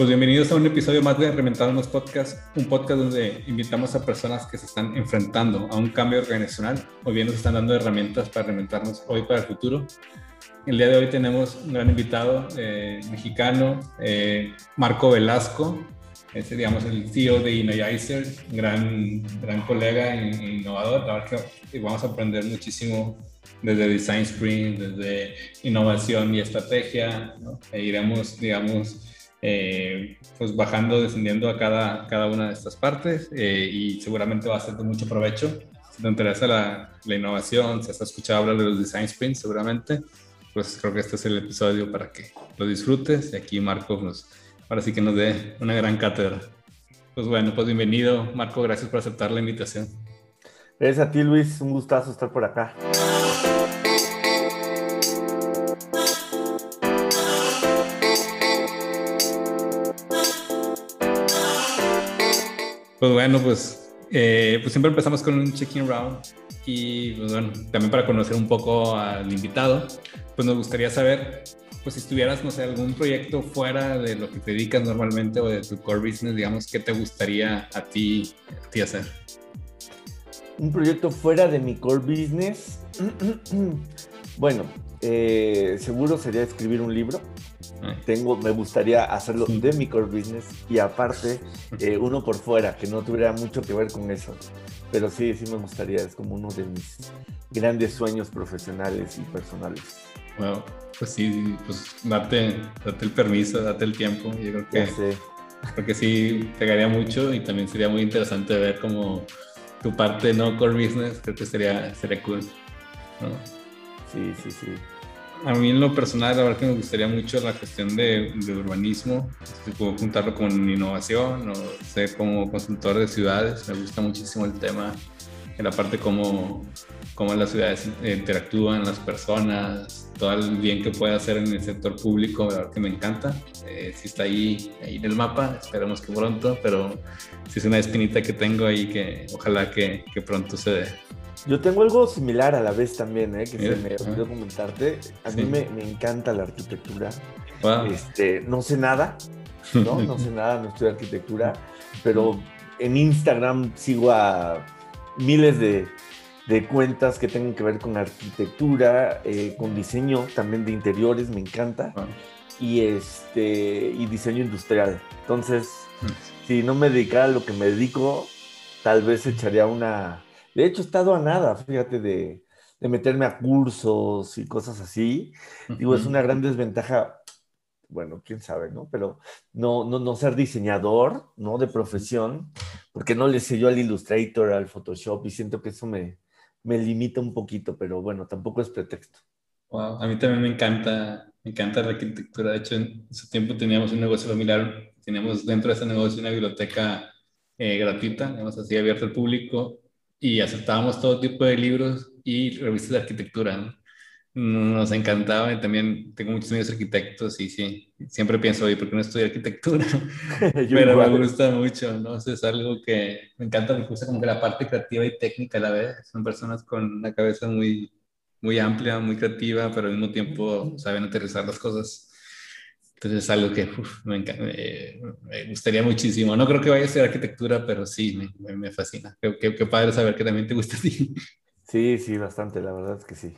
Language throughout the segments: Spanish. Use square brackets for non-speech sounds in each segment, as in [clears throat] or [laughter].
Pues bienvenidos a un episodio más de Reventándonos Podcast, un podcast donde invitamos a personas que se están enfrentando a un cambio organizacional o bien nos están dando herramientas para reinventarnos hoy para el futuro. El día de hoy tenemos un gran invitado eh, mexicano, eh, Marco Velasco, es digamos el CEO de Energizer, gran, gran colega e innovador. La verdad que vamos a aprender muchísimo desde Design Sprint, desde innovación y estrategia. ¿no? E iremos, digamos, eh, pues bajando, descendiendo a cada, cada una de estas partes eh, y seguramente va a ser de mucho provecho. Si te interesa la, la, innovación, si has escuchado hablar de los design sprints, seguramente, pues creo que este es el episodio para que lo disfrutes y aquí Marco nos, ahora sí que nos dé una gran cátedra. Pues bueno, pues bienvenido Marco, gracias por aceptar la invitación. Gracias a ti Luis, un gustazo estar por acá. Pues bueno, pues, eh, pues siempre empezamos con un check-in round y pues bueno, también para conocer un poco al invitado, pues nos gustaría saber, pues si estuvieras, no sé, algún proyecto fuera de lo que te dedicas normalmente o de tu core business, digamos, ¿qué te gustaría a ti, a ti hacer? Un proyecto fuera de mi core business. [clears throat] bueno, eh, seguro sería escribir un libro. Tengo, me gustaría hacerlo de mi core business y aparte [laughs] eh, uno por fuera, que no tuviera mucho que ver con eso. Pero sí, sí me gustaría, es como uno de mis grandes sueños profesionales y personales. Bueno, pues sí, pues date, date el permiso, date el tiempo. Yo creo que, sé. creo que sí pegaría mucho y también sería muy interesante ver como tu parte no core business, creo que sería, sería cool. Sí, sí, sí a mí en lo personal, la verdad que me gustaría mucho la cuestión de, urbanismo, si puedo juntarlo con innovación o ser como consultor de ciudades, me gusta muchísimo el tema, en la parte cómo, cómo las ciudades interactúan, las personas, todo el bien que puede hacer en el sector público, la verdad que me encanta. Eh, si está ahí, ahí en el mapa, esperemos que pronto, pero si es una espinita que tengo ahí que ojalá que, que pronto se dé. Yo tengo algo similar a la vez también, ¿eh? que se me olvidó comentarte. A mí me, me, encanta la arquitectura. Este, no sé nada, ¿no? No sé [laughs] nada, no estudio arquitectura, pero en Instagram sigo a miles de, de cuentas que tengan que ver con arquitectura, eh, con diseño también de interiores, me encanta. Y, este, y diseño industrial. Entonces, si no me dedicara a lo que me dedico, tal vez echaría una de hecho, he estado a nada, fíjate, de, meterme a cursos y cosas así. Digo, es una gran desventaja, bueno, quién sabe, ¿no? Pero no, no, no ser diseñador, ¿no? De profesión, porque no le sé yo al Illustrator, al Photoshop, y siento que eso me, me limita un poquito, pero bueno, tampoco es pretexto. Wow, a mí también me encanta, me encanta la arquitectura. De hecho, en ese tiempo teníamos un negocio familiar, teníamos dentro de ese negocio una biblioteca eh, gratuita, digamos así, abierta al público, y aceptábamos todo tipo de libros y revistas de arquitectura. Nos encantaba y también tengo muchos amigos arquitectos y sí, siempre pienso, oye, ¿por qué no estudio arquitectura? [laughs] [laughs] Pero me gusta mucho, ¿no? es algo que me encanta, me gusta como que la parte creativa y técnica a la vez. Son personas con una cabeza muy, muy amplia, muy creativa, pero al mismo tiempo saben aterrizar las cosas entonces es algo que me, gustaría muchísimo. No creo que vaya a ser arquitectura, pero sí, me, fascina. Qué, qué, padre saber que también te gusta a ti. Sí, sí, bastante, la verdad es que sí.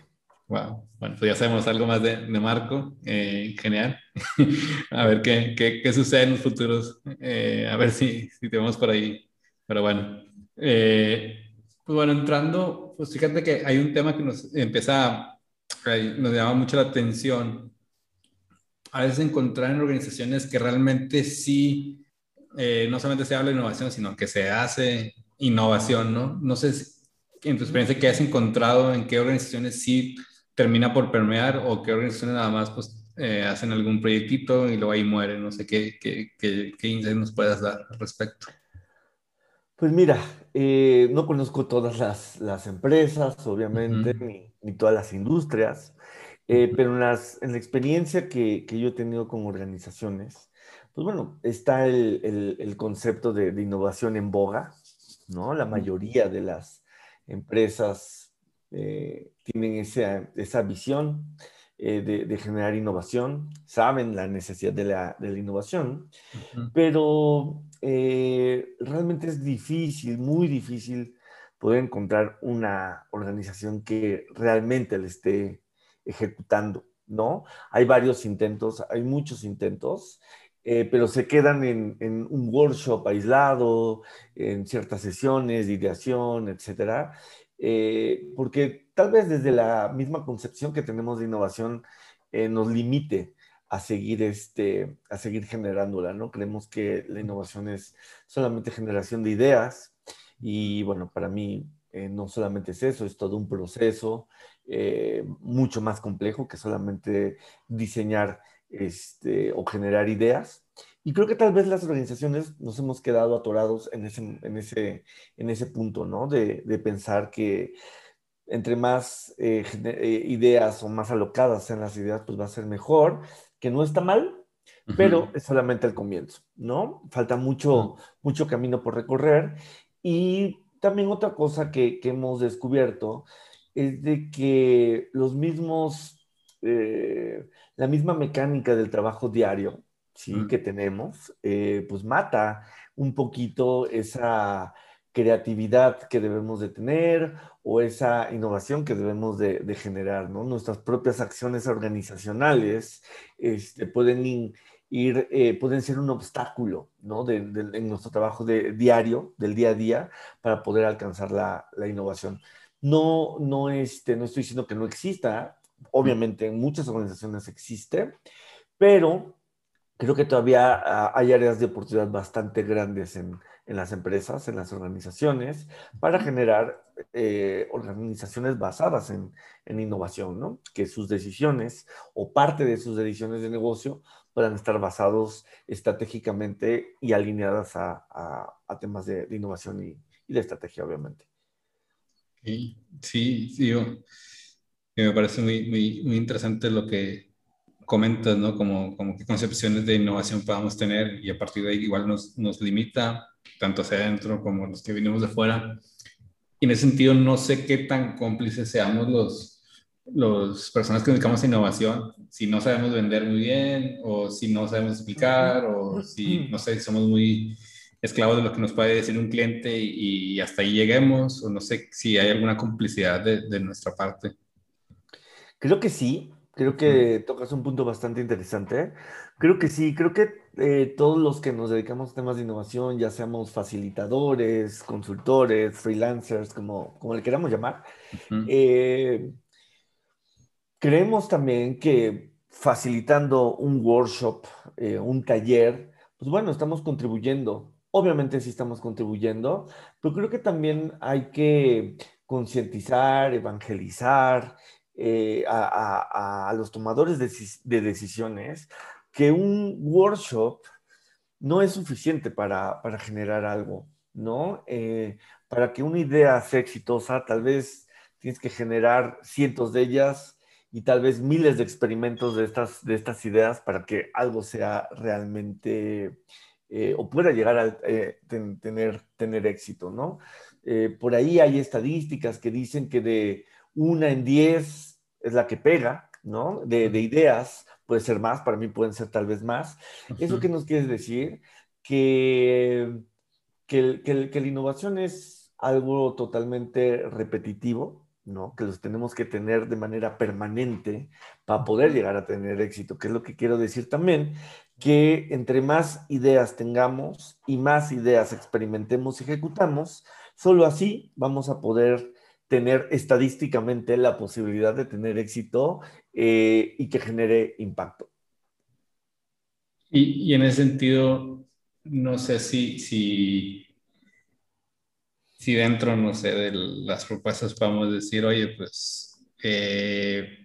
Wow, bueno, pues ya sabemos algo más de, de Marco, eh, genial. [laughs] a ver qué, qué, qué, sucede en los futuros, eh, a ver si, si te vemos por ahí. Pero bueno, eh, pues bueno, entrando, pues fíjate que hay un tema que nos empieza, nos llama mucho la atención a veces encontrar en organizaciones que realmente sí, eh, no solamente se habla de innovación, sino que se hace innovación, ¿no? No sé, en tu experiencia, ¿qué has encontrado? ¿En qué organizaciones sí termina por permear o qué organizaciones nada más pues eh, hacen algún proyectito y luego ahí muere? No sé, ¿qué, qué, qué, qué nos puedas dar al respecto? Pues mira, eh, no conozco todas las, las empresas, obviamente, ni, ni, todas las industrias. Eh, pero en, las, en la experiencia que, que, yo he tenido con organizaciones, pues bueno, está el, el, concepto de, de, innovación en boga, ¿no? La mayoría de las empresas eh, tienen esa, esa visión eh, de, de, generar innovación, saben la necesidad de la, de la innovación, pero realmente es difícil, muy difícil poder encontrar una organización que realmente le esté ejecutando, ¿no? Hay varios intentos, hay muchos intentos, eh, pero se quedan en, un workshop aislado, en ciertas sesiones de ideación, etcétera, eh, porque tal vez desde la misma concepción que tenemos de innovación eh, nos limite a seguir, este, a seguir generándola, ¿no? Creemos que la innovación es solamente generación de ideas, y bueno, para mí eh, no solamente es eso, es todo un proceso eh, mucho más complejo que solamente diseñar este, o generar ideas. Y creo que tal vez las organizaciones nos hemos quedado atorados en ese, en ese, en ese punto, ¿no? De, de pensar que entre más eh, ideas o más alocadas sean las ideas, pues va a ser mejor, que no está mal, pero es solamente el comienzo, ¿no? Falta mucho, mucho camino por recorrer y también otra cosa que, hemos descubierto es de que los mismos, eh, la misma mecánica del trabajo diario ¿sí? que tenemos, eh, pues mata un poquito esa creatividad que debemos de tener o esa innovación que debemos de, generar, ¿no? Nuestras propias acciones organizacionales este, pueden ir, eh, pueden ser un obstáculo ¿no? en nuestro trabajo de, diario, del día a día, para poder alcanzar la, la innovación. No, no, este, no estoy diciendo que no exista, obviamente en muchas organizaciones existe, pero creo que todavía ah, hay áreas de oportunidad bastante grandes en, en las empresas, en las organizaciones, para generar eh, organizaciones basadas en, en, innovación, ¿no? Que sus decisiones o parte de sus decisiones de negocio puedan estar basados estratégicamente y alineadas a, a, temas de, innovación y, y, de estrategia, obviamente. Sí, sí, sí me parece muy, muy, muy interesante lo que comentas, ¿no? Como, como qué concepciones de innovación podamos tener y a partir de ahí igual nos, nos limita, tanto hacia adentro como los que venimos de fuera. Y en ese sentido, no sé qué tan cómplices seamos los, los personas que dedicamos a innovación, si no sabemos vender muy bien, o si no sabemos explicar, o si, no sé, somos muy esclavos de lo que nos puede decir un cliente y, hasta ahí lleguemos, o no sé si hay alguna complicidad de, de nuestra parte. Creo que sí, creo que tocas un punto bastante interesante. Creo que sí, creo que eh, todos los que nos dedicamos a temas de innovación, ya seamos facilitadores, consultores, freelancers, como, como le queramos llamar, eh, Creemos también que facilitando un workshop, eh, un taller, pues bueno, estamos contribuyendo. Obviamente sí estamos contribuyendo, pero creo que también hay que concientizar, evangelizar eh, a, los tomadores de, decisiones que un workshop no es suficiente para, generar algo, ¿no? Eh, para que una idea sea exitosa, tal vez tienes que generar cientos de ellas y tal vez miles de experimentos de estas, de estas ideas para que algo sea realmente eh, o pueda llegar a tener, tener éxito, ¿no? Por ahí hay estadísticas que dicen que de una en diez es la que pega, ¿no? De, de ideas, puede ser más, para mí pueden ser tal vez más. ¿Eso qué nos quiere decir? Que, que, que, que la innovación es algo totalmente repetitivo, ¿no? Que los tenemos que tener de manera permanente para poder llegar a tener éxito, que es lo que quiero decir también, que entre más ideas tengamos y más ideas experimentemos y ejecutamos, solo así vamos a poder tener estadísticamente la posibilidad de tener éxito eh, y que genere impacto. Y, y, en ese sentido, no sé si, si si dentro, no sé, de las propuestas podemos decir, oye, pues, eh,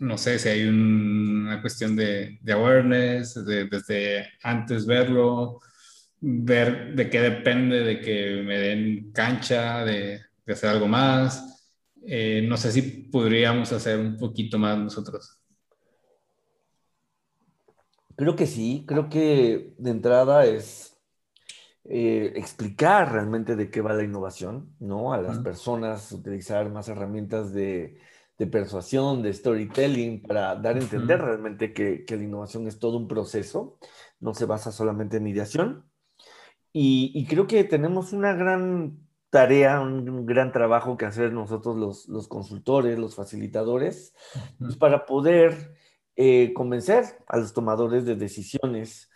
no sé si hay una cuestión de, awareness, de, desde antes verlo, ver de qué depende de que me den cancha, de, hacer algo más. Eh, no sé si podríamos hacer un poquito más nosotros. Creo que sí, creo que de entrada es eh, explicar realmente de qué va la innovación, ¿no? A las personas, utilizar más herramientas de, persuasión, de storytelling, para dar a entender realmente que, la innovación es todo un proceso, no se basa solamente en ideación. Y, creo que tenemos una gran tarea, un, gran trabajo que hacer nosotros los, consultores, los facilitadores, pues, para poder eh, convencer a los tomadores de decisiones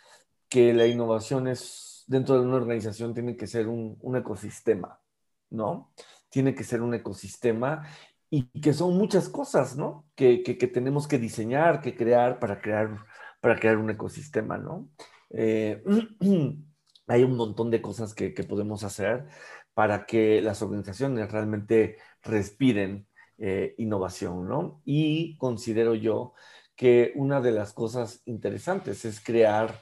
que la innovación es dentro de una organización tiene que ser un, ecosistema, ¿no? Tiene que ser un ecosistema y que son muchas cosas, ¿no? Que, tenemos que diseñar, que crear para crear, para crear un ecosistema, ¿no? Eh, [clears throat] hay un montón de cosas que, podemos hacer para que las organizaciones realmente respiren eh, innovación, ¿no? Y considero yo que una de las cosas interesantes es crear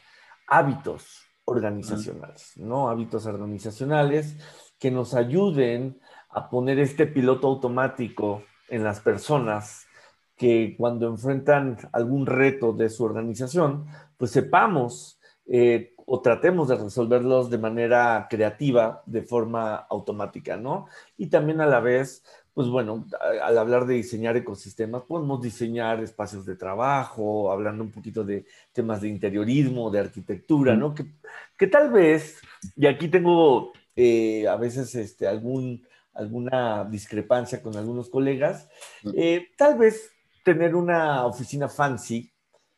hábitos organizacionales, ¿no? Hábitos organizacionales que nos ayuden a poner este piloto automático en las personas que cuando enfrentan algún reto de su organización, pues sepamos eh, o tratemos de resolverlos de manera creativa, de forma automática, ¿no? Y también a la vez pues bueno, al hablar de diseñar ecosistemas, podemos diseñar espacios de trabajo, hablando un poquito de temas de interiorismo, de arquitectura, ¿no? Que, tal vez, y aquí tengo eh, a veces este, algún, alguna discrepancia con algunos colegas, eh, tal vez tener una oficina fancy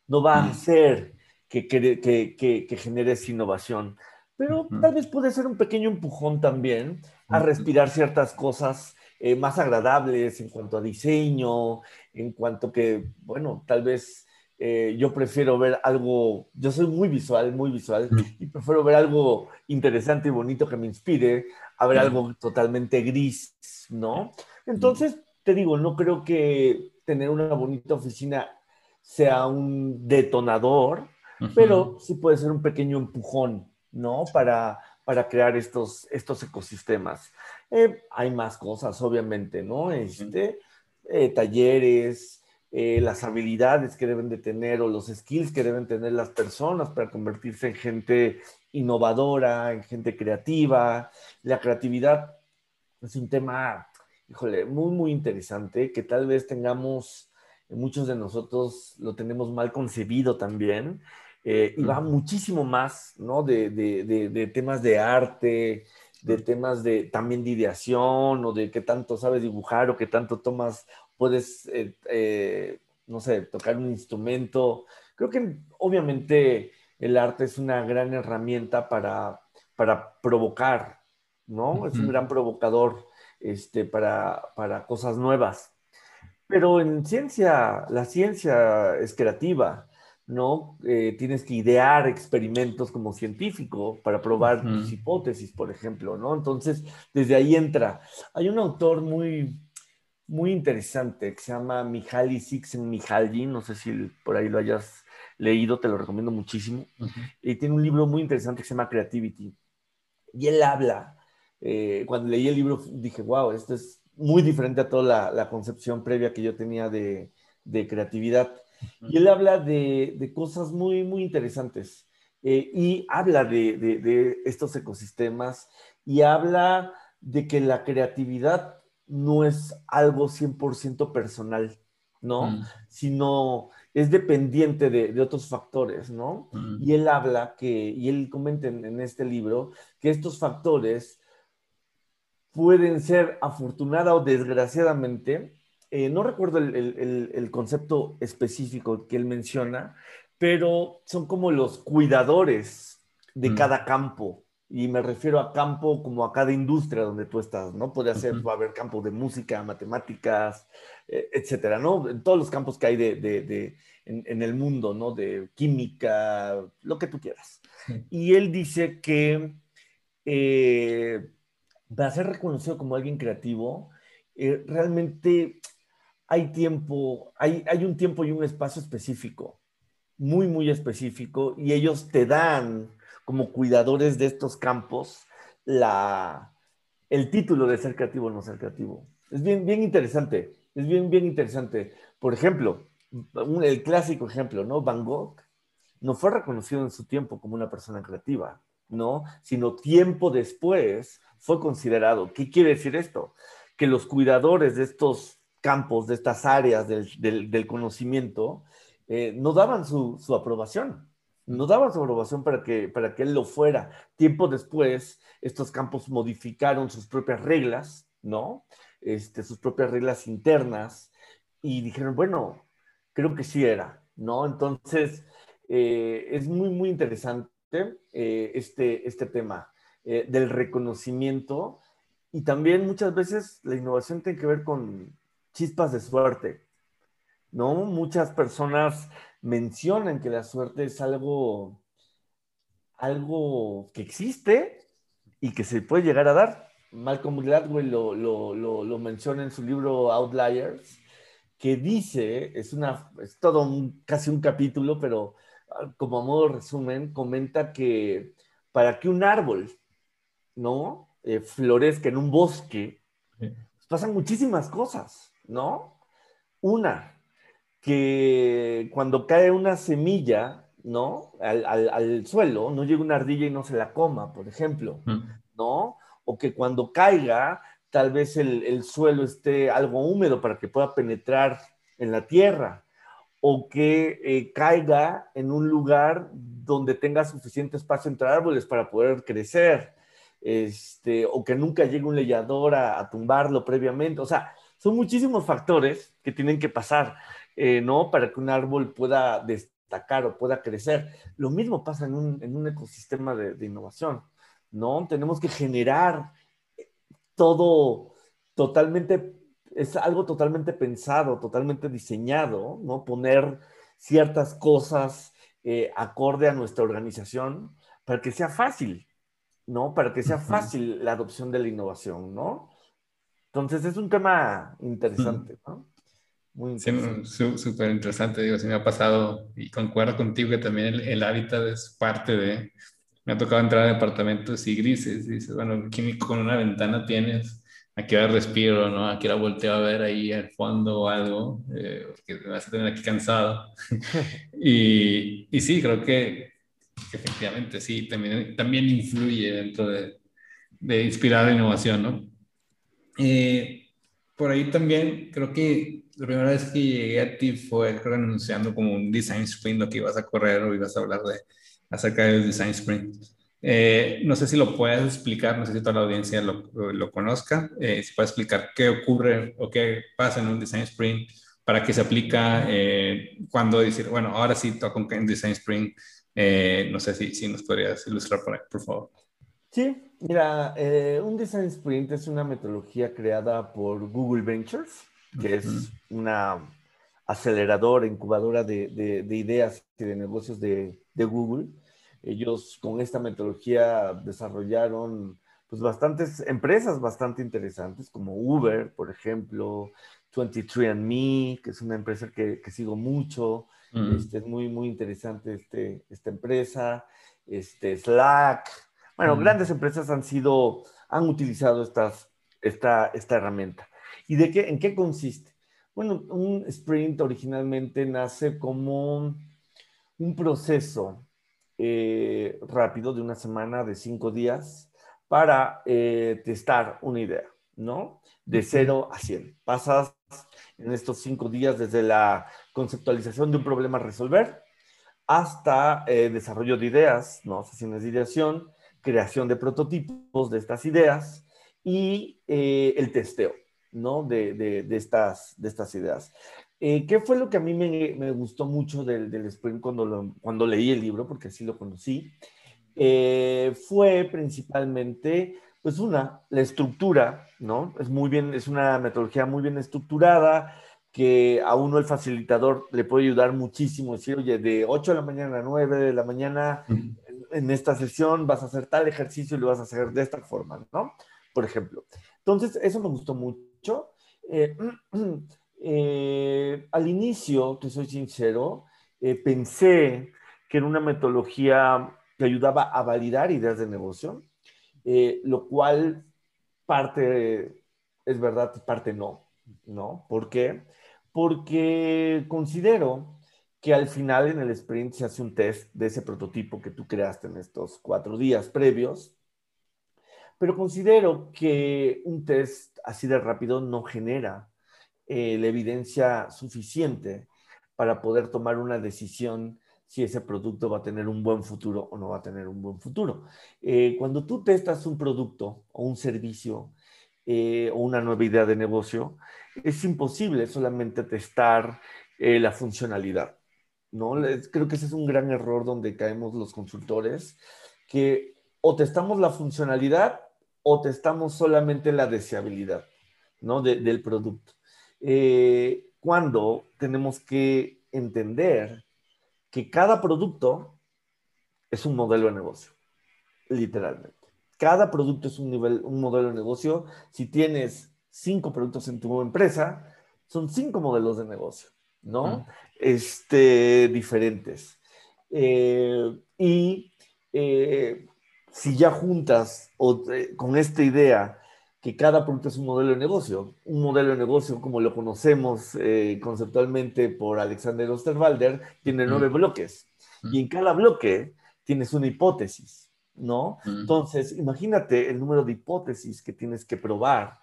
no va a hacer que, que, que genere esa innovación, pero tal vez puede ser un pequeño empujón también a respirar ciertas cosas eh, más agradables en cuanto a diseño, en cuanto que, bueno, tal vez eh, yo prefiero ver algo, yo soy muy visual, muy visual, y prefiero ver algo interesante y bonito que me inspire a ver algo totalmente gris, ¿no? Entonces, te digo, no creo que tener una bonita oficina sea un detonador, pero sí puede ser un pequeño empujón, ¿no? Para, para crear estos, estos ecosistemas. Eh, hay más cosas, obviamente, ¿no? Este, eh, talleres, eh, las habilidades que deben de tener o los skills que deben tener las personas para convertirse en gente innovadora, en gente creativa. La creatividad es un tema, híjole, muy, muy interesante que tal vez tengamos, muchos de nosotros lo tenemos mal concebido también. Y va muchísimo más, ¿no? De, de, de temas de arte, de temas de también de ideación o de qué tanto sabes dibujar o qué tanto tomas, puedes, eh, eh, no sé, tocar un instrumento. Creo que obviamente el arte es una gran herramienta para, para provocar, ¿no? Es un gran provocador este, para, para cosas nuevas. Pero en ciencia, la ciencia es creativa ¿no? Eh, tienes que idear experimentos como científico para probar tus hipótesis, por ejemplo, ¿no? Entonces, desde ahí entra. Hay un autor muy, muy interesante que se llama Mihaly Csikszentmihalyi, no sé si por ahí lo hayas leído, te lo recomiendo muchísimo. Y tiene un libro muy interesante que se llama Creativity. Y él habla, eh, cuando leí el libro dije, wow, esto es muy diferente a toda la, concepción previa que yo tenía de, de creatividad y él habla de, cosas muy, muy interesantes. Eh, y habla de, estos ecosistemas y habla de que la creatividad no es algo 100% personal, ¿no? Mm. Sino es dependiente de, otros factores, ¿no? Mm. Y él habla que, y él comenta en, este libro, que estos factores pueden ser afortunada o desgraciadamente eh, no recuerdo el, concepto específico que él menciona, pero son como los cuidadores de mm. cada campo. Y me refiero a campo como a cada industria donde tú estás, ¿no? Puede ser, va a haber campo de música, matemáticas, eh, etcétera, ¿no? En todos los campos que hay de, en, el mundo, ¿no? De química, lo que tú quieras. Y él dice que eh, para ser reconocido como alguien creativo, realmente hay tiempo, hay, hay un tiempo y un espacio específico, muy, muy específico, y ellos te dan como cuidadores de estos campos la, el título de ser creativo o no ser creativo. Es bien, bien interesante, es bien, bien interesante. Por ejemplo, el clásico ejemplo, ¿no? Van Gogh, no fue reconocido en su tiempo como una persona creativa, ¿no? Sino tiempo después fue considerado. ¿Qué quiere decir esto? Que los cuidadores de estos campos, de estas áreas del, conocimiento, eh, no daban su, aprobación, no daban su aprobación para que, para que él lo fuera. Tiempo después, estos campos modificaron sus propias reglas, ¿no? Este, sus propias reglas internas y dijeron, bueno, creo que sí era, ¿no? Entonces, eh, es muy, muy interesante eh, este, este tema del reconocimiento y también muchas veces la innovación tiene que ver con chispas de suerte, ¿no? Muchas personas mencionan que la suerte es algo, algo que existe y que se puede llegar a dar. Malcolm Gladwell lo, lo, lo, lo menciona en su libro Outliers, que dice, es, una, es todo un, casi un capítulo, pero ah, como a modo resumen, comenta que para que un árbol, ¿no? Eh, florezca en un bosque, pasan muchísimas cosas, ¿no? Una, que cuando cae una semilla, ¿no? Al, al, suelo, no llega una ardilla y no se la coma, por ejemplo, ¿no? O que cuando caiga tal vez el, suelo esté algo húmedo para que pueda penetrar en la tierra o que eh, caiga en un lugar donde tenga suficiente espacio entre árboles para poder crecer, este, o que nunca llegue un leñador a, tumbarlo previamente. O sea, son muchísimos factores que tienen que pasar, eh, ¿no? Para que un árbol pueda destacar o pueda crecer. Lo mismo pasa en un, ecosistema de, de innovación, ¿no? Tenemos que generar todo totalmente, es algo totalmente pensado, totalmente diseñado, ¿no? Poner ciertas cosas eh, acorde a nuestra organización para que sea fácil, ¿no? Para que sea fácil la adopción de la innovación, ¿no? Entonces es un tema interesante, ¿no? Muy interesante. Sí, súper interesante, digo, sí me ha pasado y concuerdo contigo que también el, el hábitat es parte de, me ha tocado entrar a departamentos y grises. Y dices, bueno, aquí con una ventana tienes, aquí ahora respiro, ¿no? Aquí la volteo a ver ahí al fondo o algo, eh, porque me vas a tener aquí cansado. [laughs] y, y, sí, creo que, efectivamente sí, también, también influye dentro de, de inspirar la innovación, ¿no? Eh, por ahí también creo que la primera vez que llegué a ti fue creo, anunciando como un design sprint que ibas a correr o ibas a hablar de acerca del Design Sprint. Eh, no sé si lo puedes explicar, no sé si toda la audiencia lo, lo conozca, eh, si puedes explicar qué ocurre o qué pasa en un Design Sprint, para qué se aplica, eh, cuando decir, bueno, ahora sí toca un Design Sprint, no sé si, si nos podrías ilustrar por ahí, por favor. Sí, mira, un Design Sprint es una metodología creada por Google Ventures, que es una aceleradora, incubadora de, de, de, ideas y de negocios de, de Google. Ellos con esta metodología desarrollaron pues bastantes empresas bastante interesantes como Uber, por ejemplo, 23andMe, que es una empresa que, que sigo mucho. Mm. Este, es muy, muy interesante este, esta empresa. Este, Slack. Bueno, mm. grandes empresas han sido, han utilizado estas, esta, esta herramienta. ¿Y de qué, en qué consiste? Bueno, un sprint originalmente nace como un proceso eh, rápido de una semana, de cinco días, para eh, testar una idea, ¿no? De cero a 100. Pasas en estos cinco días desde la conceptualización de un problema a resolver hasta eh, desarrollo de ideas, ¿no? Sesiones de ideación, creación de prototipos de estas ideas y el testeo, ¿no? De, de, estas, de estas ideas. Eh, ¿Qué fue lo que a mí me, gustó mucho del, del Sprint cuando, cuando leí el libro, porque así lo conocí? Eh, fue principalmente, pues una, la estructura, ¿no? Es muy bien, es una metodología muy bien estructurada, que a uno el facilitador le puede ayudar muchísimo, decir, oye, de 8 de la mañana a 9 de la mañana, en, esta sesión vas a hacer tal ejercicio y lo vas a hacer de esta forma, ¿no? Por ejemplo. Entonces, eso me gustó mucho. Eh, [clears throat] Eh, al inicio, te soy sincero, eh, pensé que era una metodología que ayudaba a validar ideas de negocio, eh, lo cual parte es verdad, parte no, ¿no? ¿Por qué? Porque considero que al final en el sprint se hace un test de ese prototipo que tú creaste en estos cuatro días previos. Pero considero que un test así de rápido no genera eh, la evidencia suficiente para poder tomar una decisión si ese producto va a tener un buen futuro o no va a tener un buen futuro. Eh, cuando tú testas un producto o un servicio eh, o una nueva idea de negocio, es imposible solamente testar la funcionalidad. ¿No? Creo que ese es un gran error donde caemos los consultores, que o testamos la funcionalidad o testamos solamente la deseabilidad, ¿no? del producto. Eh, cuando tenemos que entender que cada producto es un modelo de negocio, literalmente. Cada producto es un, nivel, un modelo de negocio. Si tienes cinco productos en tu empresa, son cinco modelos de negocio. ¿No? Este, diferentes. Eh, y eh, si ya juntas eh, con esta idea que cada producto es un modelo de negocio, un modelo de negocio como lo conocemos conceptualmente por Alexander Osterwalder, tiene nueve bloques. Y en cada bloque tienes una hipótesis, ¿no? Entonces, imagínate el número de hipótesis que tienes que probar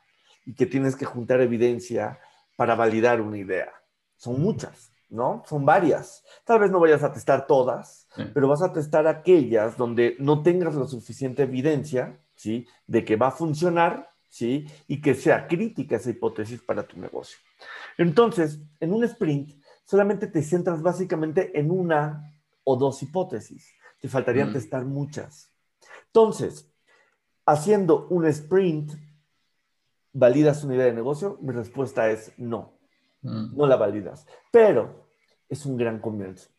y que tienes que juntar evidencia para validar una idea son muchas, ¿no? Son varias. Tal vez no vayas a testar todas, pero vas a testar aquellas donde no tengas la suficiente evidencia, ¿sí? De que va a funcionar, ¿sí? Y que sea crítica esa hipótesis para tu negocio. Entonces, en un sprint, solamente te centras básicamente en una o dos hipótesis. Te faltarían testar muchas. Entonces, haciendo un sprint, ¿validas una idea de negocio? Mi respuesta es no. Mm. no la validas. Pero es un gran comienzo.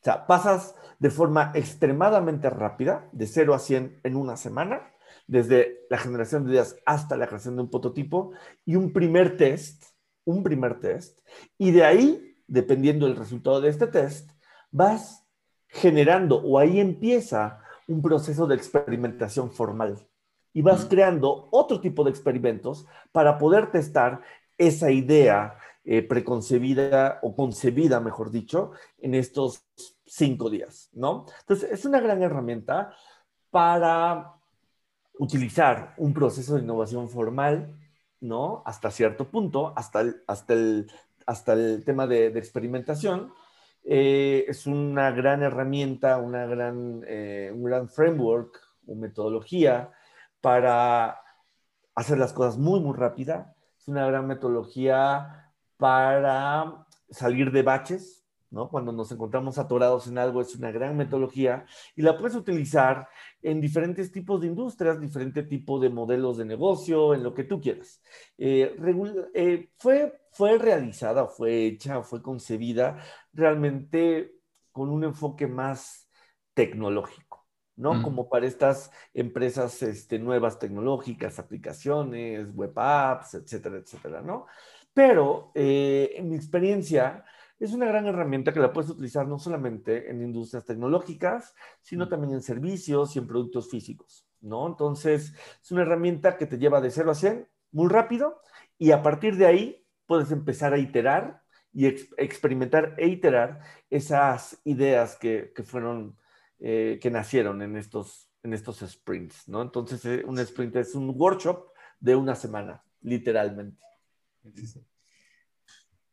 O sea, pasas de forma extremadamente rápida, de 0 a 100 en una semana, desde la generación de ideas hasta la creación de un prototipo y un primer test, un primer test, y de ahí, dependiendo del resultado de este test, vas generando o ahí empieza un proceso de experimentación formal y vas mm. creando otro tipo de experimentos para poder testar esa idea eh, preconcebida o concebida, mejor dicho, en estos cinco días, ¿no? Entonces, es una gran herramienta para utilizar un proceso de innovación formal, ¿no? Hasta cierto punto, hasta el, hasta el, hasta el tema de, experimentación. Eh, es una gran herramienta, una gran, eh, un gran framework o metodología para hacer las cosas muy, muy rápida. Es una gran metodología para salir de baches, ¿no? Cuando nos encontramos atorados en algo es una gran metodología y la puedes utilizar en diferentes tipos de industrias, diferente tipo de modelos de negocio, en lo que tú quieras. Eh, eh, fue, fue realizada, fue hecha, fue concebida realmente con un enfoque más tecnológico. ¿no? Mm. Como para estas empresas este, nuevas tecnológicas, aplicaciones, web apps, etcétera, etcétera, ¿no? Pero eh, en mi experiencia, es una gran herramienta que la puedes utilizar no solamente en industrias tecnológicas, sino también en servicios y en productos físicos, ¿no? Entonces, es una herramienta que te lleva de 0 a 100 muy rápido y a partir de ahí puedes empezar a iterar y experimentar e iterar esas ideas que, fueron, eh, que nacieron en estos, en estos sprints, ¿no? Entonces, eh, un sprint es un workshop de una semana, literalmente.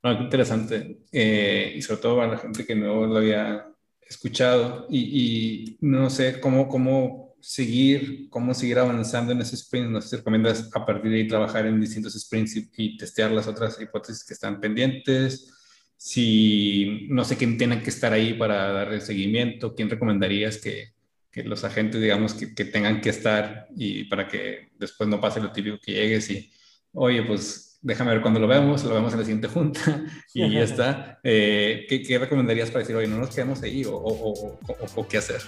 Bueno, qué interesante. Eh, y sobre todo para la gente que no lo había escuchado y, no sé cómo, cómo seguir, cómo seguir avanzando en ese sprint. No sé si recomiendas a partir de ahí trabajar en distintos sprints y, testear las otras hipótesis que están pendientes. Si no sé quién tiene que estar ahí para darle seguimiento, quién recomendarías que, que los agentes, digamos, que, que, tengan que estar y para que después no pase lo típico que llegues y, oye, pues déjame ver cuando lo vemos, lo vemos en la siguiente junta [laughs] y ya está. Eh, ¿qué, recomendarías para decir, oye, no nos quedamos ahí o, o, qué hacer?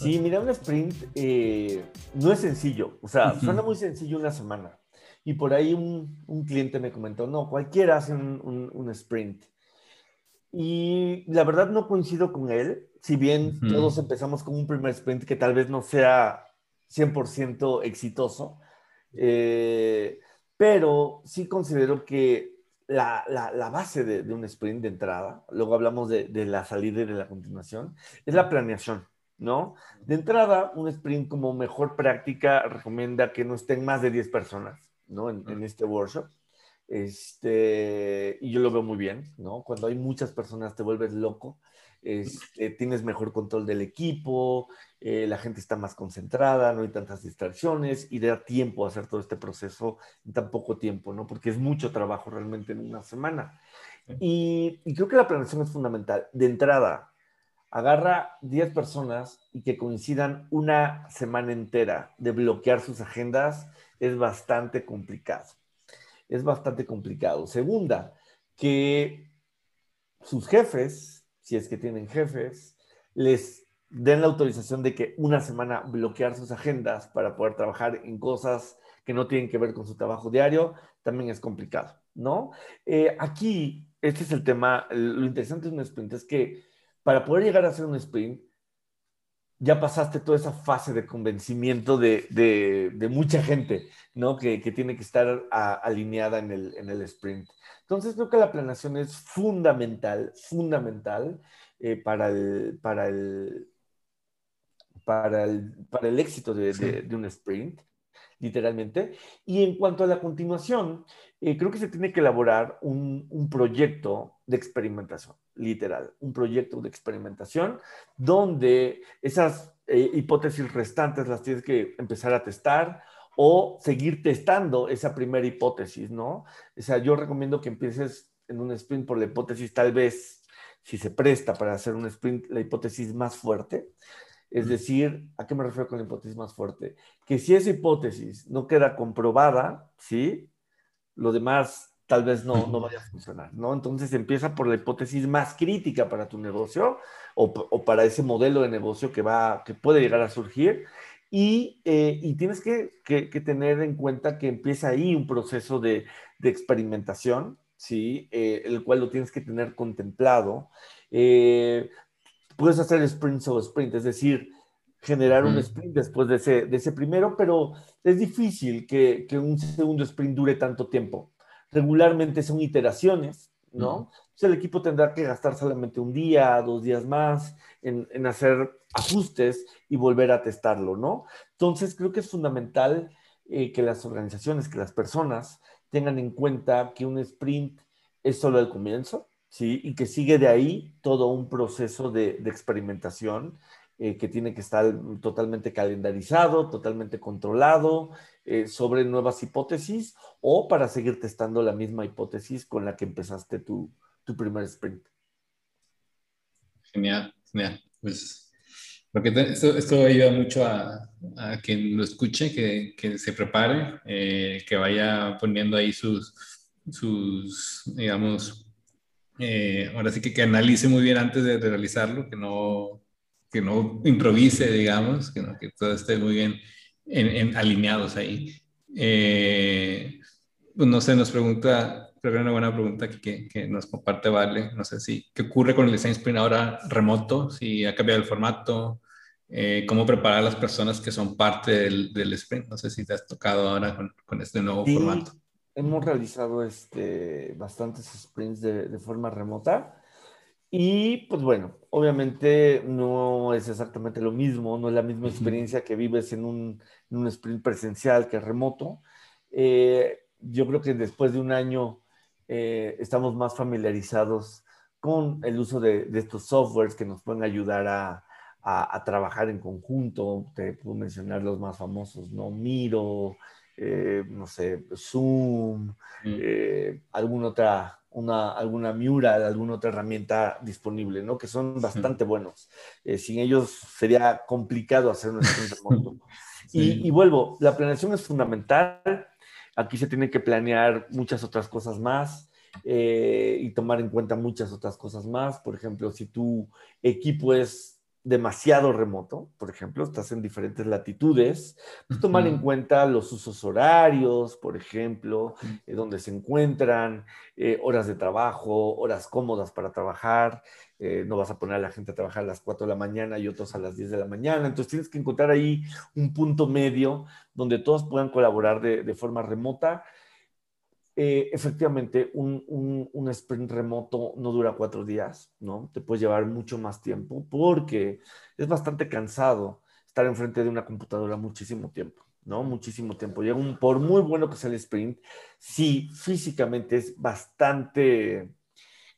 Sí, mira, un sprint eh, no es sencillo, o sea, suena muy sencillo una semana. Y por ahí un, un cliente me comentó, no, cualquiera hace un, un sprint. Y la verdad no coincido con él, si bien todos empezamos con un primer sprint que tal vez no sea 100% exitoso, eh, pero sí considero que la, base de, un sprint de entrada, luego hablamos de, la salida y de la continuación, es la planeación, ¿no? De entrada, un sprint como mejor práctica recomienda que no estén más de 10 personas, ¿no? En, en este workshop. Este, y yo lo veo muy bien, ¿no? Cuando hay muchas personas te vuelves loco este, tienes mejor control del equipo, eh, la gente está más concentrada, no hay tantas distracciones y da tiempo a hacer todo este proceso en tan poco tiempo, ¿no? Porque es mucho trabajo realmente en una semana. Y, creo que la planeación es fundamental. De entrada, agarra 10 personas y que coincidan una semana entera de bloquear sus agendas es bastante complicado. Es bastante complicado. Segunda, que sus jefes si es que tienen jefes, les den la autorización de que una semana bloquear sus agendas para poder trabajar en cosas que no tienen que ver con su trabajo diario, también es complicado, ¿no? Eh, aquí, este es el tema, lo interesante de un sprint es que para poder llegar a hacer un sprint, ya pasaste toda esa fase de convencimiento de, mucha gente, ¿no? Que, tiene que estar alineada en el, en el sprint. Entonces creo que la planeación es fundamental, fundamental eh, para, el, para, el, para, el, para el éxito de, un sprint, literalmente. Y en cuanto a la continuación, eh, creo que se tiene que elaborar un, un proyecto de experimentación, literal, un proyecto de experimentación donde esas eh, hipótesis restantes las tienes que empezar a testar o seguir testando esa primera hipótesis, ¿no? O sea, yo recomiendo que empieces en un sprint por la hipótesis, tal vez, si se presta para hacer un sprint, la hipótesis más fuerte. Es decir, ¿a qué me refiero con la hipótesis más fuerte? Que si esa hipótesis no queda comprobada, ¿sí? Lo demás tal vez no, no vaya a funcionar, ¿no? Entonces empieza por la hipótesis más crítica para tu negocio o, o, para ese modelo de negocio que, va, que puede llegar a surgir eh, y, tienes que, tener en cuenta que empieza ahí un proceso de, experimentación, ¿sí? Eh, el cual lo tienes que tener contemplado. Eh, puedes hacer sprints o sprint, es decir, generar un sprint después de ese, de ese primero, pero es difícil que, un segundo sprint dure tanto tiempo. Regularmente son iteraciones, ¿no? el equipo tendrá que gastar solamente un día, dos días más en, en hacer ajustes y volver a testarlo, ¿no? Entonces, creo que es fundamental eh, que las organizaciones, que las personas tengan en cuenta que un sprint es solo el comienzo, ¿sí? Y que sigue de ahí todo un proceso de, experimentación eh, que tiene que estar totalmente calendarizado, totalmente controlado eh, sobre nuevas hipótesis o para seguir testando la misma hipótesis con la que empezaste tu, tu primer sprint. Genial, genial. Pues porque esto, ayuda mucho a, a, quien lo escuche, que, que se prepare, eh, que vaya poniendo ahí sus, sus digamos, eh, ahora sí que, que analice muy bien antes de, realizarlo, que no, que no improvise, digamos, que, que todo esté muy bien en, alineados ahí. Eh, pues no sé, nos pregunta, creo que una buena pregunta que, que, nos comparte Vale, no sé si, ¿qué ocurre con el Design Sprint ahora remoto? Si ha cambiado el formato, eh, cómo preparar a las personas que son parte del, del, sprint. No sé si te has tocado ahora con, con este nuevo formato. Hemos realizado este, bastantes sprints de, de, forma remota y pues bueno, obviamente no es exactamente lo mismo, no es la misma experiencia que vives en un, en un sprint presencial que remoto. Eh, yo creo que después de un año eh, estamos más familiarizados con el uso de, de estos softwares que nos pueden ayudar a, a, trabajar en conjunto. Te puedo mencionar los más famosos, ¿no? Miro, eh, no sé, Zoom, mm. eh, alguna otra, una, alguna Mural, alguna otra herramienta disponible, ¿no? Que son bastante buenos. Eh, sin ellos sería complicado hacer un [laughs] remoto. y, y vuelvo, la planeación es fundamental. Aquí se tiene que planear muchas otras cosas más. y tomar en cuenta muchas otras cosas más. Por ejemplo, si tu equipo es demasiado remoto, por ejemplo, estás en diferentes latitudes, pues tomar en cuenta los usos horarios, por ejemplo, eh, donde se encuentran, eh, horas de trabajo, horas cómodas para trabajar, eh, no vas a poner a la gente a trabajar a las 4 de la mañana y otros a las 10 de la mañana, entonces tienes que encontrar ahí un punto medio donde todos puedan colaborar de, de forma remota eh, efectivamente, un, sprint remoto no dura cuatro días, ¿no? Te puede llevar mucho más tiempo porque es bastante cansado estar enfrente de una computadora muchísimo tiempo, ¿no? Muchísimo tiempo. Llega un, por muy bueno que sea el sprint, sí, físicamente es bastante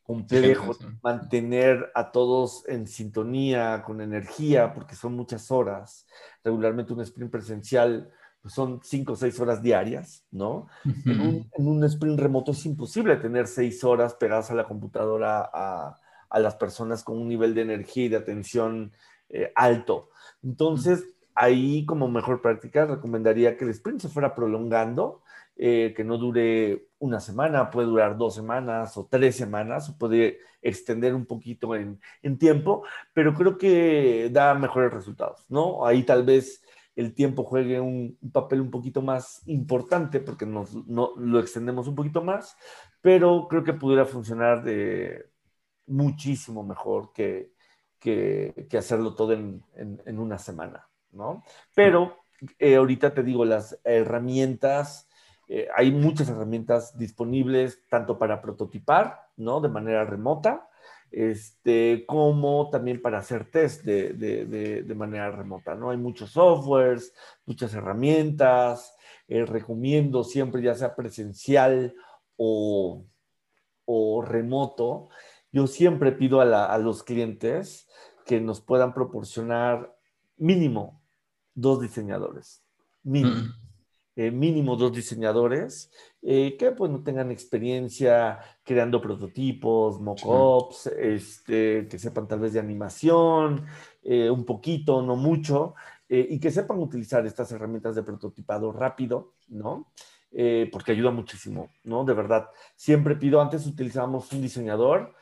complejo mantener a todos en sintonía, con energía, porque son muchas horas. Regularmente un sprint presencial pues, son cinco o seis horas diarias, ¿no? en, un, sprint remoto es imposible tener seis horas pegadas a la computadora a, las personas con un nivel de energía y de atención eh, alto. Entonces, ahí como mejor práctica recomendaría que el sprint se fuera prolongando, eh, que no dure una semana, puede durar dos semanas o tres semanas, o puede extender un poquito en, en tiempo, pero creo que da mejores resultados, ¿no? Ahí tal vez el tiempo juegue un, papel un poquito más importante porque no, lo extendemos un poquito más, pero creo que pudiera funcionar de muchísimo mejor que, que, hacerlo todo en, en, una semana, ¿no? Pero eh, ahorita te digo, las herramientas, eh, hay muchas herramientas disponibles tanto para prototipar, ¿no? De manera remota, este, como también para hacer test de, de, de, manera remota, ¿no? Hay muchos softwares, muchas herramientas, eh, recomiendo siempre, ya sea presencial o, o remoto, yo siempre pido a, a, los clientes que nos puedan proporcionar mínimo dos diseñadores, mínimo. Mm. Eh, mínimo dos diseñadores eh, que pues no tengan experiencia creando prototipos, mockups, este, que sepan tal vez de animación, eh, un poquito, no mucho, y que sepan utilizar estas herramientas de prototipado rápido, ¿no? porque ayuda muchísimo, ¿no? De verdad, siempre pido, antes utilizábamos un diseñador,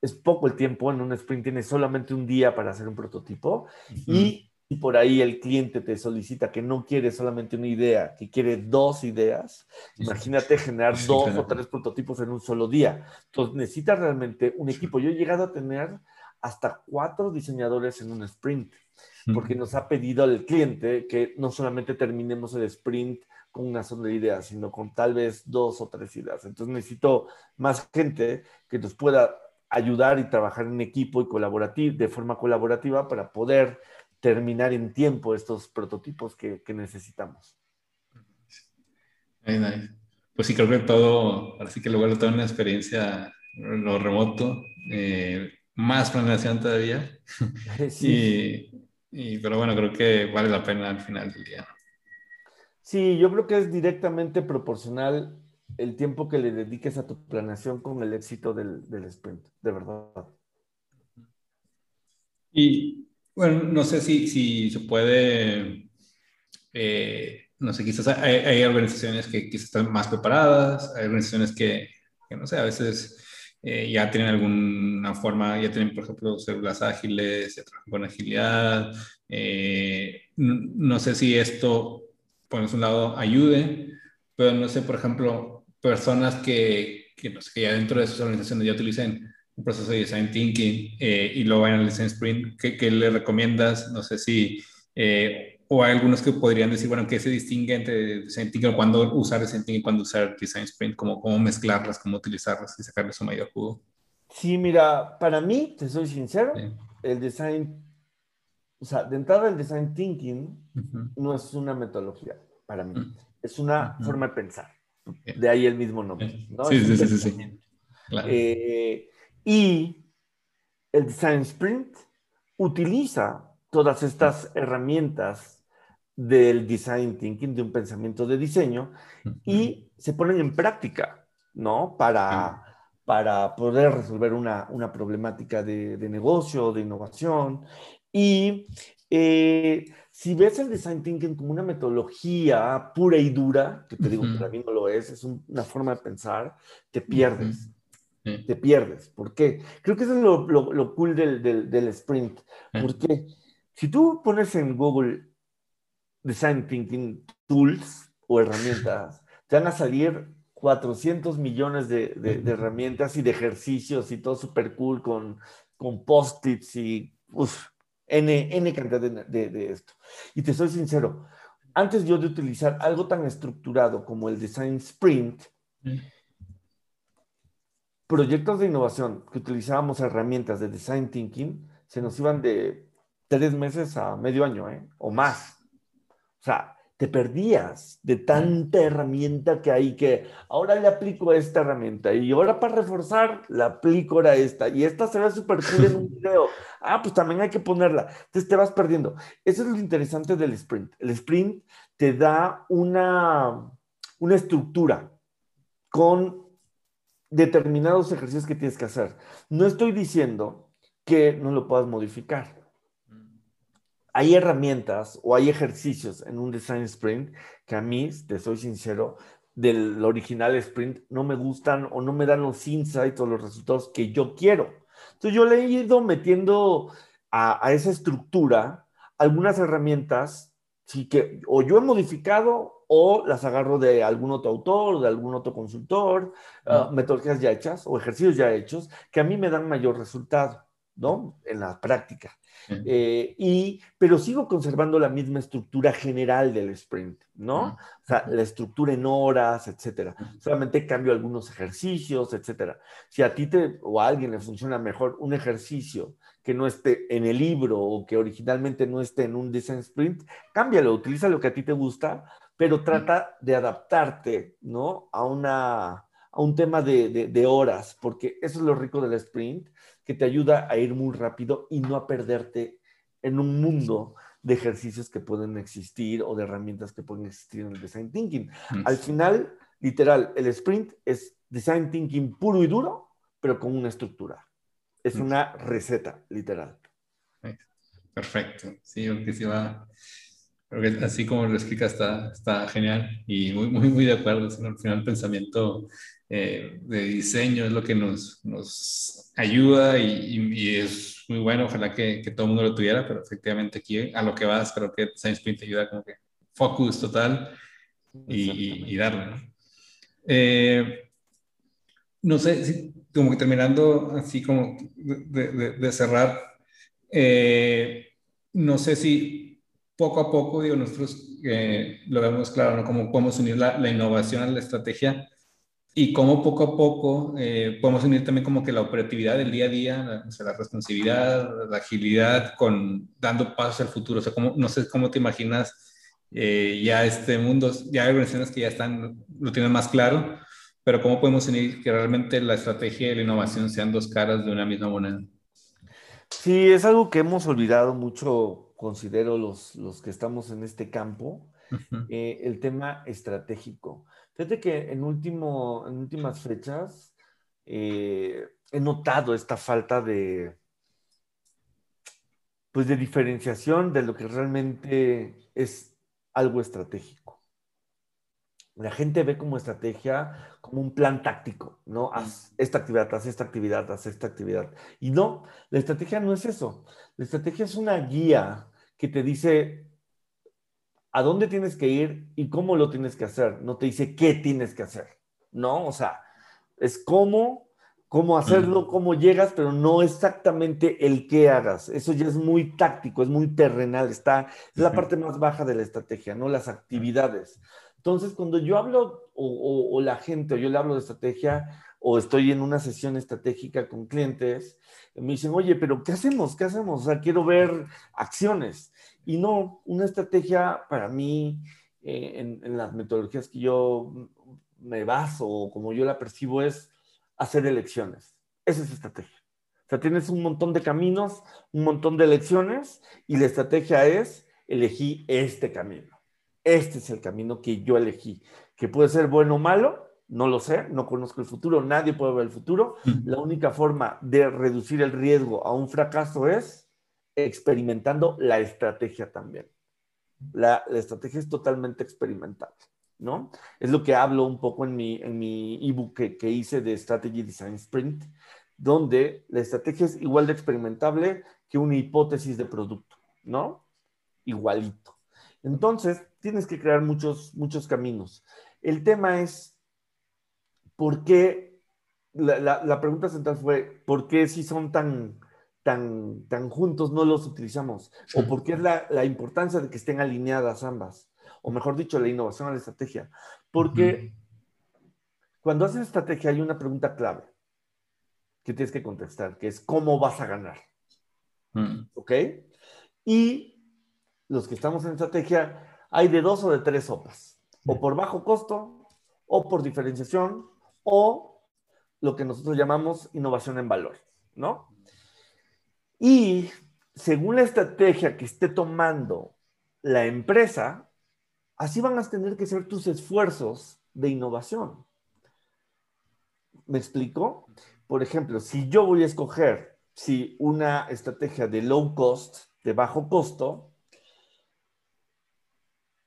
es poco el tiempo, en un sprint tienes solamente un día para hacer un prototipo, y y por ahí el cliente te solicita que no quiere solamente una idea, que quiere dos ideas, imagínate generar dos o tres prototipos en un solo día. Entonces necesitas realmente un equipo. Yo he llegado a tener hasta cuatro diseñadores en un sprint, porque nos ha pedido al cliente que no solamente terminemos el sprint con una sola idea, sino con tal vez dos o tres ideas. Entonces necesito más gente que nos pueda ayudar y trabajar en equipo y colaborativo, de forma colaborativa para poder terminar en tiempo estos prototipos que, necesitamos. Pues sí, creo que todo, ahora sí que luego toda una experiencia, lo remoto, eh, más planeación todavía. [laughs] Sí. Y, pero bueno, creo que vale la pena al final del día. Sí, yo creo que es directamente proporcional el tiempo que le dediques a tu planeación con el éxito del, del sprint, de verdad. Y bueno, no sé si, si se puede, eh, no sé, quizás hay, organizaciones que quizás están más preparadas, hay organizaciones que, que no sé, a veces eh, ya tienen alguna forma, ya tienen, por ejemplo, células ágiles, ya trabajan con agilidad. Eh, no, sé si esto, por un lado, ayude, pero no sé, por ejemplo, personas que, que, no sé, ya dentro de sus organizaciones ya utilicen un proceso de design thinking eh, y luego vayan al design sprint, ¿qué, le recomiendas? No sé si, eh, o hay algunos que podrían decir, bueno, ¿qué se distingue entre design thinking o cuándo usar design thinking y cuándo usar design sprint? ¿Cómo, cómo mezclarlas, cómo utilizarlas y sacarles su mayor jugo? Sí, mira, para mí, te soy sincero, el design, o sea, de entrada el design thinking no es una metodología para mí, es una forma de pensar. De ahí el mismo nombre. ¿no? Sí, sí, sí, sí, Claro. Eh, y el Design Sprint utiliza todas estas herramientas del design thinking, de un pensamiento de diseño, y se ponen en práctica, ¿no? Para, para poder resolver una, una problemática de, de, negocio, de innovación. Y eh, si ves el design thinking como una metodología pura y dura, que te digo para mí no lo es, es una forma de pensar, te pierdes. Te pierdes. ¿Por qué? Creo que eso es lo, cool del, del, sprint. Porque si tú pones en Google Design Thinking Tools o herramientas, te van a salir 400 millones de, de, herramientas y de ejercicios y todo súper cool con, con post-its y N, N cantidad de, de, esto. Y te soy sincero, antes yo de utilizar algo tan estructurado como el Design Sprint, proyectos de innovación que utilizábamos herramientas de Design Thinking se nos iban de tres meses a medio año, ¿eh? O más. O sea, te perdías de tanta herramienta que hay que ahora le aplico esta herramienta y ahora para reforzar la aplico ahora esta y esta se ve súper cool en un [laughs] video. Ah, pues también hay que ponerla. Entonces te vas perdiendo. Eso es lo interesante del sprint. El sprint te da una, una estructura con determinados ejercicios que tienes que hacer. No estoy diciendo que no lo puedas modificar. Hay herramientas o hay ejercicios en un design sprint que a mí, te soy sincero, del original sprint no me gustan o no me dan los insights o los resultados que yo quiero. Entonces yo le he ido metiendo a, esa estructura algunas herramientas sí, que o yo he modificado o las agarro de algún otro autor, de algún otro consultor, ah, metodologías ya hechas o ejercicios ya hechos que a mí me dan mayor resultado, ¿no? En la práctica. Eh, y, pero sigo conservando la misma estructura general del sprint, ¿no? O sea, la estructura en horas, etcétera. Solamente cambio algunos ejercicios, etcétera. Si a ti te, o a alguien le funciona mejor un ejercicio que no esté en el libro o que originalmente no esté en un design sprint, cámbialo, utiliza lo que a ti te gusta, pero trata de adaptarte, ¿no? A, una, a un tema de, de, horas, porque eso es lo rico del sprint, que te ayuda a ir muy rápido y no a perderte en un mundo de ejercicios que pueden existir o de herramientas que pueden existir en el design thinking. Al final, literal, el sprint es design thinking puro y duro, pero con una estructura. Es una receta, literal. Perfecto. Sí, porque se va Creo que así como lo explica está, está genial y muy, muy, muy de acuerdo. Al final el pensamiento eh, de diseño es lo que nos, nos ayuda y, y, es muy bueno. Ojalá que, que, todo el mundo lo tuviera, pero efectivamente aquí a lo que vas creo que Science Sprint te ayuda como que focus total y, y, darle. ¿no? Eh, no sé, si, como que terminando así como de, de, de cerrar, eh, no sé si poco a poco, digo, nosotros eh, lo vemos claro, ¿no? Cómo podemos unir la, innovación a la estrategia y cómo poco a poco eh, podemos unir también como que la operatividad del día a día, la, o sea, la responsabilidad, la agilidad, con dando pasos al futuro. O sea, no sé cómo te imaginas eh, ya este mundo, ya hay organizaciones que ya están, lo tienen más claro, pero cómo podemos unir que realmente la estrategia y la innovación sean dos caras de una misma moneda. Sí, es algo que hemos olvidado mucho considero los, los que estamos en este campo, eh, el tema estratégico. Fíjate que en, último, en últimas fechas eh, he notado esta falta de, pues de diferenciación de lo que realmente es algo estratégico la gente ve como estrategia como un plan táctico, ¿no? Haz esta actividad, haz esta actividad, haz esta actividad. Y no, la estrategia no es eso. La estrategia es una guía que te dice a dónde tienes que ir y cómo lo tienes que hacer. No te dice qué tienes que hacer, ¿no? O sea, es cómo, cómo hacerlo, cómo llegas, pero no exactamente el qué hagas. Eso ya es muy táctico, es muy terrenal, está, es la parte más baja de la estrategia, ¿no? Las actividades. Entonces, cuando yo hablo o, la gente, o yo le hablo de estrategia, o estoy en una sesión estratégica con clientes, me dicen, oye, pero ¿qué hacemos? ¿Qué hacemos? O sea, quiero ver acciones. Y no, una estrategia para mí, eh, en, en, las metodologías que yo me baso, o como yo la percibo, es hacer elecciones. Esa es estrategia. O sea, tienes un montón de caminos, un montón de elecciones, y la estrategia es, elegí este camino este es el camino que yo elegí, que puede ser bueno o malo, no lo sé, no conozco el futuro, nadie puede ver el futuro. La única forma de reducir el riesgo a un fracaso es experimentando la estrategia también. La, estrategia es totalmente experimental. ¿no? Es lo que hablo un poco en mi en mi ebook que, que hice de Strategy Design Sprint, donde la estrategia es igual de experimentable que una hipótesis de producto, ¿no? Igualito. Entonces, tienes que crear muchos, muchos caminos. El tema es, ¿por qué? La, pregunta central fue, ¿por qué si son tan, tan, tan juntos no los utilizamos? ¿O por qué es la, importancia de que estén alineadas ambas? O mejor dicho, la innovación a la estrategia. Porque cuando haces estrategia hay una pregunta clave que tienes que contestar, que es ¿cómo vas a ganar? Mm. ¿Ok? Y los que estamos en estrategia, hay de dos o de tres sopas. O por bajo costo, o por diferenciación, o lo que nosotros llamamos innovación en valor, ¿no? Y según la estrategia que esté tomando la empresa, así van a tener que ser tus esfuerzos de innovación. ¿Me explico? Por ejemplo, si yo voy a escoger si una estrategia de low cost, de bajo costo,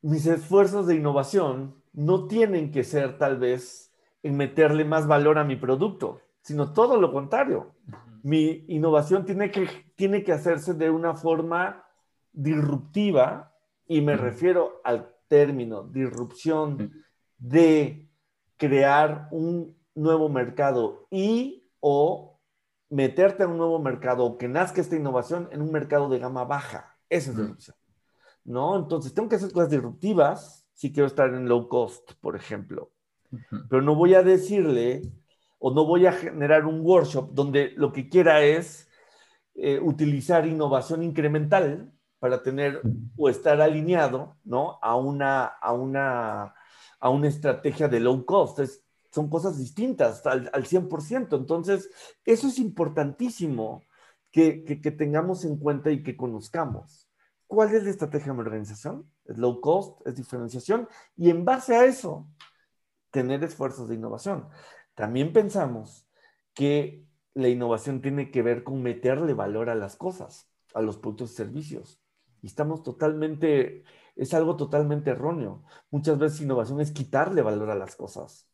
mis esfuerzos de innovación no tienen que ser tal vez en meterle más valor a mi producto, sino todo lo contrario. Mi innovación tiene que, tiene que hacerse de una forma disruptiva y me refiero al término disrupción de crear un nuevo mercado y o meterte a un nuevo mercado o que nazca esta innovación en un mercado de gama baja. Esa es la opción. ¿No? Entonces, tengo que hacer cosas disruptivas si quiero estar en low cost, por ejemplo. Pero no voy a decirle o no voy a generar un workshop donde lo que quiera es eh, utilizar innovación incremental para tener o estar alineado, ¿no? A una, a una, a una estrategia de low cost. Es, son cosas distintas al, al 100%. Entonces, eso es importantísimo que, que, tengamos en cuenta y que conozcamos. ¿Cuál es la estrategia de mi organización? Es low cost, es diferenciación y en base a eso, tener esfuerzos de innovación. También pensamos que la innovación tiene que ver con meterle valor a las cosas, a los productos y servicios. Y estamos totalmente, es algo totalmente erróneo. Muchas veces innovación es quitarle valor a las cosas.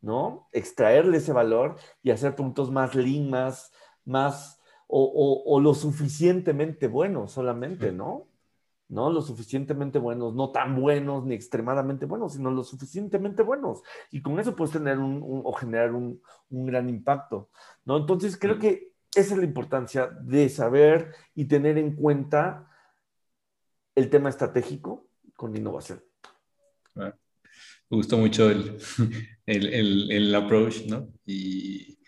¿no? Extraerle ese valor y hacer puntos más lean, más, más o, lo suficientemente buenos solamente, ¿no? ¿no? Lo suficientemente buenos, no tan buenos ni extremadamente buenos, sino lo suficientemente buenos. Y con eso puedes tener un, o generar un, un, gran impacto, ¿no? Entonces creo que esa es la importancia de saber y tener en cuenta el tema estratégico con innovación me gustó mucho [laughs] el, el, el, approach, ¿no? Y,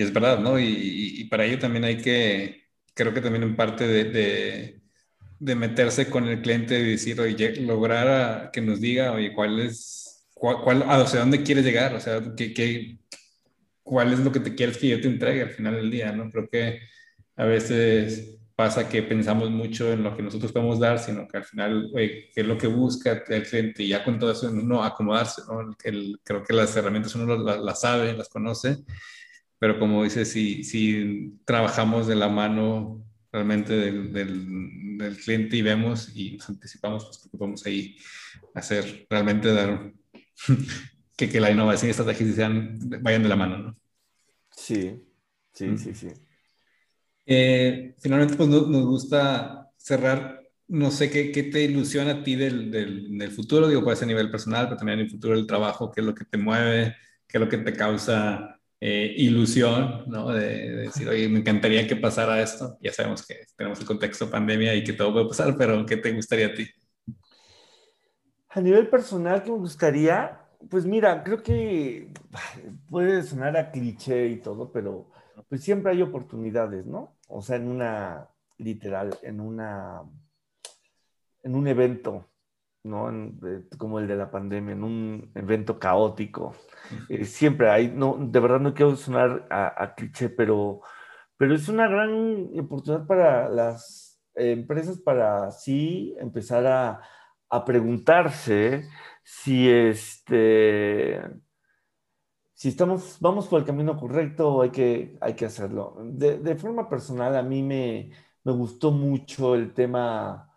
y, es verdad, ¿no? Y, para ello también hay que, creo que también en parte de, de, meterse con el cliente y decir, oye, lograr que nos diga, oye, cuál es, cuál, cuál, o sea, dónde quieres llegar, o sea, ¿qué, qué, cuál es lo que te quieres que yo te entregue al final del día, ¿no? Creo que a veces pasa que pensamos mucho en lo que nosotros podemos dar, sino que al final, qué es lo que busca el cliente y ya con todo eso no acomodarse, ¿no? El, creo que las herramientas uno las, sabe, las conoce, pero como dices, si, si trabajamos de la mano realmente del, del, cliente y vemos y nos anticipamos, pues que podemos ahí hacer realmente dar [laughs] que, que la innovación y estrategia sean, vayan de la mano, ¿no? Sí, sí, sí, sí. Eh, finalmente, pues nos, gusta cerrar, no sé qué, qué te ilusiona a ti del, del, futuro, digo, puede ser a nivel personal, pero también en el futuro del trabajo, qué es lo que te mueve, qué es lo que te causa eh, ilusión, ¿no? De, decir, oye, me encantaría que pasara esto. Ya sabemos que tenemos el contexto pandemia y que todo puede pasar, pero ¿qué te gustaría a ti? A nivel personal, ¿qué me gustaría? Pues mira, creo que puede sonar a cliché y todo, pero pues siempre hay oportunidades, ¿no? O sea, en una, literal, en una, en un evento, ¿no? como el de la pandemia, en un evento caótico. Eh, siempre hay, no, de verdad no quiero sonar a, cliché, pero, pero es una gran oportunidad para las empresas para sí empezar a, a preguntarse si este si estamos, vamos por el camino correcto, hay que, hay que hacerlo. De, forma personal, a mí me, me, gustó mucho el tema,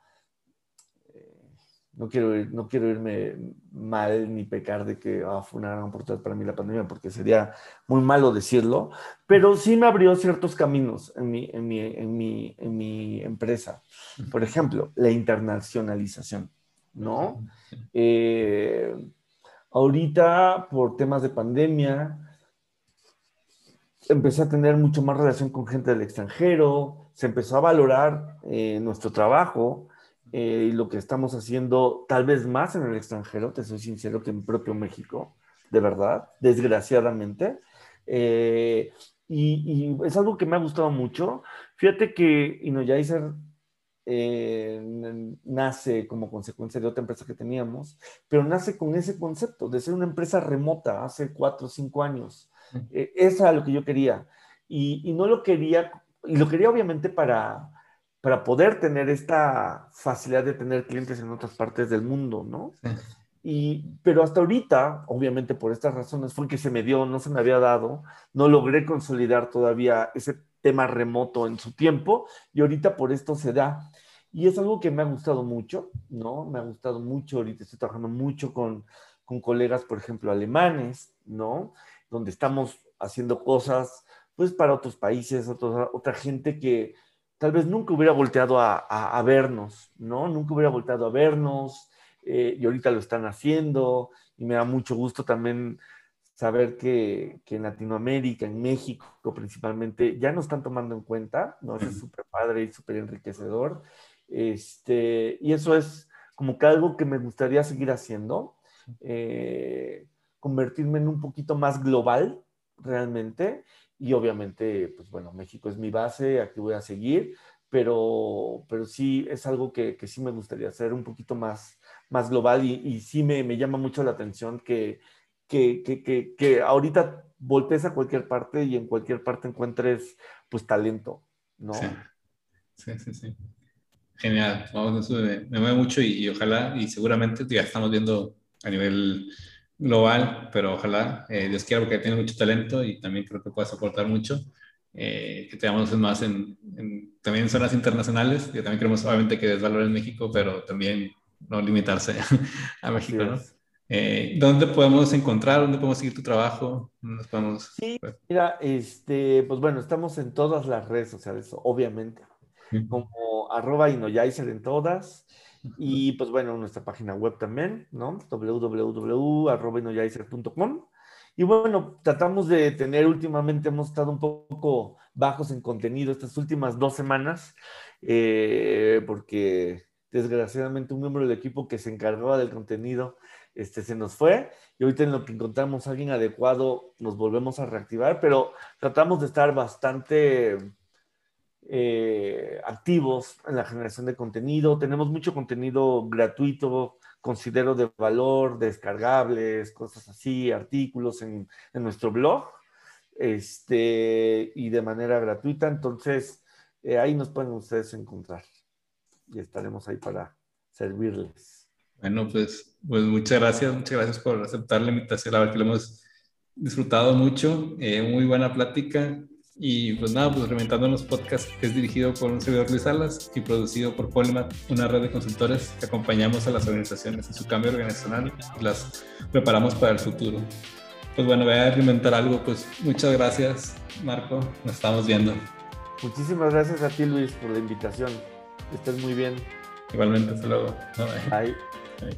no quiero, no quiero irme mal ni pecar de que ah, fue una gran oportunidad para mí la pandemia, porque sería muy malo decirlo, pero sí me abrió ciertos caminos en mi, en mi, en mi, en mi empresa. Por ejemplo, la internacionalización, ¿no? Eh, ahorita, por temas de pandemia, empecé a tener mucho más relación con gente del extranjero, se empezó a valorar eh, nuestro trabajo eh, y lo que estamos haciendo tal vez más en el extranjero, te soy sincero, que en propio México, de verdad, desgraciadamente. Eh, y, es algo que me ha gustado mucho. Fíjate que Inoyaiser eh, nace como consecuencia de otra empresa que teníamos, pero nace con ese concepto de ser una empresa remota hace cuatro o cinco años. Eh, esa es lo que yo quería. Y, y no lo quería, y lo quería obviamente para, para poder tener esta facilidad de tener clientes en otras partes del mundo, ¿no? Y, pero hasta ahorita, obviamente por estas razones, fue que se me dio, no se me había dado, no logré consolidar todavía ese tema remoto en su tiempo y ahorita por esto se da. Y es algo que me ha gustado mucho, ¿no? Me ha gustado mucho, ahorita estoy trabajando mucho con, con colegas, por ejemplo, alemanes, ¿no? Donde estamos haciendo cosas, pues, para otros países, otra gente que, tal vez nunca hubiera volteado a, vernos, ¿no? Nunca hubiera volteado a vernos eh, y ahorita lo están haciendo y me da mucho gusto también saber que, en Latinoamérica, en México principalmente, ya nos están tomando en cuenta, ¿no? Eso es súper padre y súper enriquecedor. Este, y eso es como que algo que me gustaría seguir haciendo, eh, convertirme en un poquito más global realmente y obviamente, pues bueno, México es mi base, aquí voy a seguir, pero, pero sí es algo que, que sí me gustaría hacer un poquito más, más global y, y sí me, me, llama mucho la atención que, que, que, que, ahorita voltees a cualquier parte y en cualquier parte encuentres pues talento, ¿no? Sí, sí, sí. Genial, vamos, eso me, me mueve mucho y, y, ojalá y seguramente ya estamos viendo a nivel global, pero ojalá, eh, Dios quiera, porque tiene mucho talento y también creo que puedes aportar mucho, eh, que tengamos más en, también en zonas internacionales, que también queremos obviamente que des valor en México, pero también no limitarse [laughs] a México, ¿no? Eh, ¿Dónde podemos encontrar? ¿Dónde podemos seguir tu trabajo? ¿Dónde podemos... Sí, mira, este, pues bueno, estamos en todas las redes sociales, obviamente, como arroba inoyaiser en todas, y pues bueno, nuestra página web también, ¿no? www.arrobenoyaiser.com. Y bueno, tratamos de tener últimamente, hemos estado un poco bajos en contenido estas últimas dos semanas, eh, porque desgraciadamente un miembro del equipo que se encargaba del contenido este, se nos fue y ahorita en lo que encontramos a alguien adecuado nos volvemos a reactivar, pero tratamos de estar bastante eh, activos en la generación de contenido. Tenemos mucho contenido gratuito, considero de valor, descargables, cosas así, artículos en, nuestro blog este, y de manera gratuita. Entonces, eh, ahí nos pueden ustedes encontrar y estaremos ahí para servirles. Bueno, pues, pues muchas gracias, muchas gracias por aceptar la invitación. La verdad que lo hemos disfrutado mucho. Eh, muy buena plática. Y pues nada, pues Reventando los Podcasts es dirigido por un servidor Luis Salas y producido por Polymath, una red de consultores que acompañamos a las organizaciones en su cambio organizacional y las preparamos para el futuro. Pues bueno, voy a reinventar algo, pues muchas gracias Marco, nos estamos viendo. Muchísimas gracias a ti Luis por la invitación, estás muy bien. Igualmente, hasta luego. Bye. Bye.